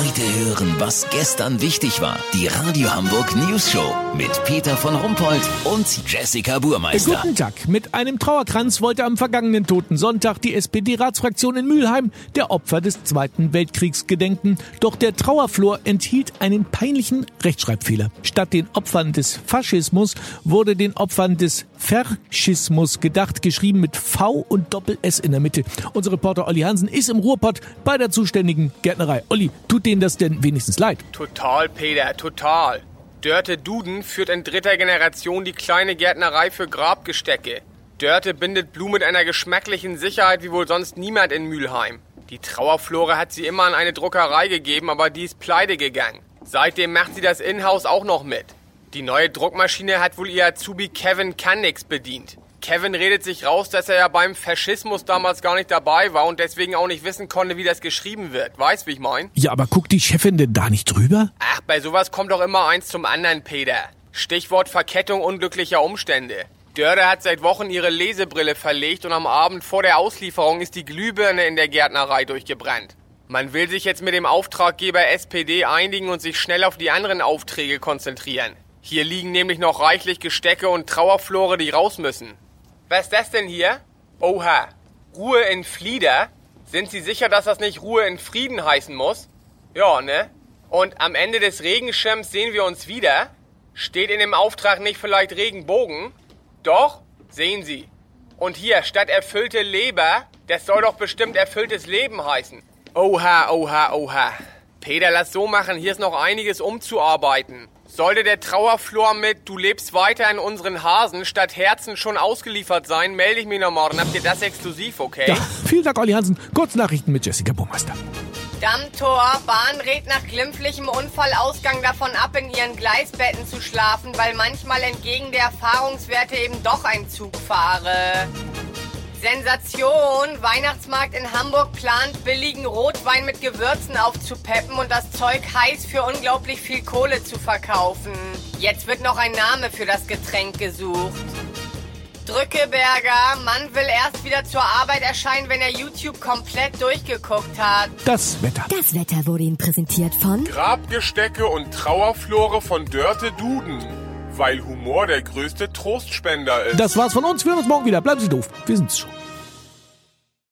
Heute hören, was gestern wichtig war. Die Radio Hamburg News Show mit Peter von Rumpold und Jessica Burmeister. Guten Tag. Mit einem Trauerkranz wollte am vergangenen Toten Sonntag die SPD-Ratsfraktion in Mülheim der Opfer des Zweiten Weltkriegs gedenken. Doch der Trauerflor enthielt einen peinlichen Rechtschreibfehler. Statt den Opfern des Faschismus wurde den Opfern des Verschismus gedacht, geschrieben mit V und Doppel-S in der Mitte. Unser Reporter Olli Hansen ist im Ruhrpott bei der zuständigen Gärtnerei. Olli, tut denen das denn wenigstens leid? Total, Peter, total. Dörte Duden führt in dritter Generation die kleine Gärtnerei für Grabgestecke. Dörte bindet Blumen mit einer geschmacklichen Sicherheit wie wohl sonst niemand in Mülheim. Die Trauerflore hat sie immer an eine Druckerei gegeben, aber die ist pleite gegangen. Seitdem macht sie das Inhouse auch noch mit. Die neue Druckmaschine hat wohl ihr Azubi Kevin Kannix bedient. Kevin redet sich raus, dass er ja beim Faschismus damals gar nicht dabei war und deswegen auch nicht wissen konnte, wie das geschrieben wird. Weißt, wie ich mein? Ja, aber guckt die Chefin denn da nicht drüber? Ach, bei sowas kommt doch immer eins zum anderen, Peter. Stichwort Verkettung unglücklicher Umstände. Dörre hat seit Wochen ihre Lesebrille verlegt und am Abend vor der Auslieferung ist die Glühbirne in der Gärtnerei durchgebrannt. Man will sich jetzt mit dem Auftraggeber SPD einigen und sich schnell auf die anderen Aufträge konzentrieren. Hier liegen nämlich noch reichlich Gestecke und Trauerflore, die raus müssen. Was ist das denn hier? Oha. Ruhe in Flieder? Sind Sie sicher, dass das nicht Ruhe in Frieden heißen muss? Ja, ne? Und am Ende des Regenschirms sehen wir uns wieder? Steht in dem Auftrag nicht vielleicht Regenbogen? Doch? Sehen Sie. Und hier, statt erfüllte Leber, das soll doch bestimmt erfülltes Leben heißen. Oha, oha, oha. Peter, lass so machen, hier ist noch einiges umzuarbeiten. Sollte der Trauerflor mit Du lebst weiter in unseren Hasen statt Herzen schon ausgeliefert sein, melde ich mich noch morgen. Habt ihr das exklusiv, okay? Ja, vielen Dank, Olli Hansen. Kurznachrichten mit Jessica Burmeister. Dammtor. Bahn rät nach glimpflichem Unfallausgang davon ab, in ihren Gleisbetten zu schlafen, weil manchmal entgegen der Erfahrungswerte eben doch ein Zug fahre. Sensation! Weihnachtsmarkt in Hamburg plant, billigen Rotwein mit Gewürzen aufzupeppen und das Zeug heiß für unglaublich viel Kohle zu verkaufen. Jetzt wird noch ein Name für das Getränk gesucht. Drückeberger, Mann will erst wieder zur Arbeit erscheinen, wenn er YouTube komplett durchgeguckt hat. Das Wetter. Das Wetter wurde Ihnen präsentiert von Grabgestecke und Trauerflore von Dörte Duden. Weil Humor der größte Trostspender ist. Das war's von uns. Wir hören uns morgen wieder. Bleiben Sie doof. Wir sind's schon.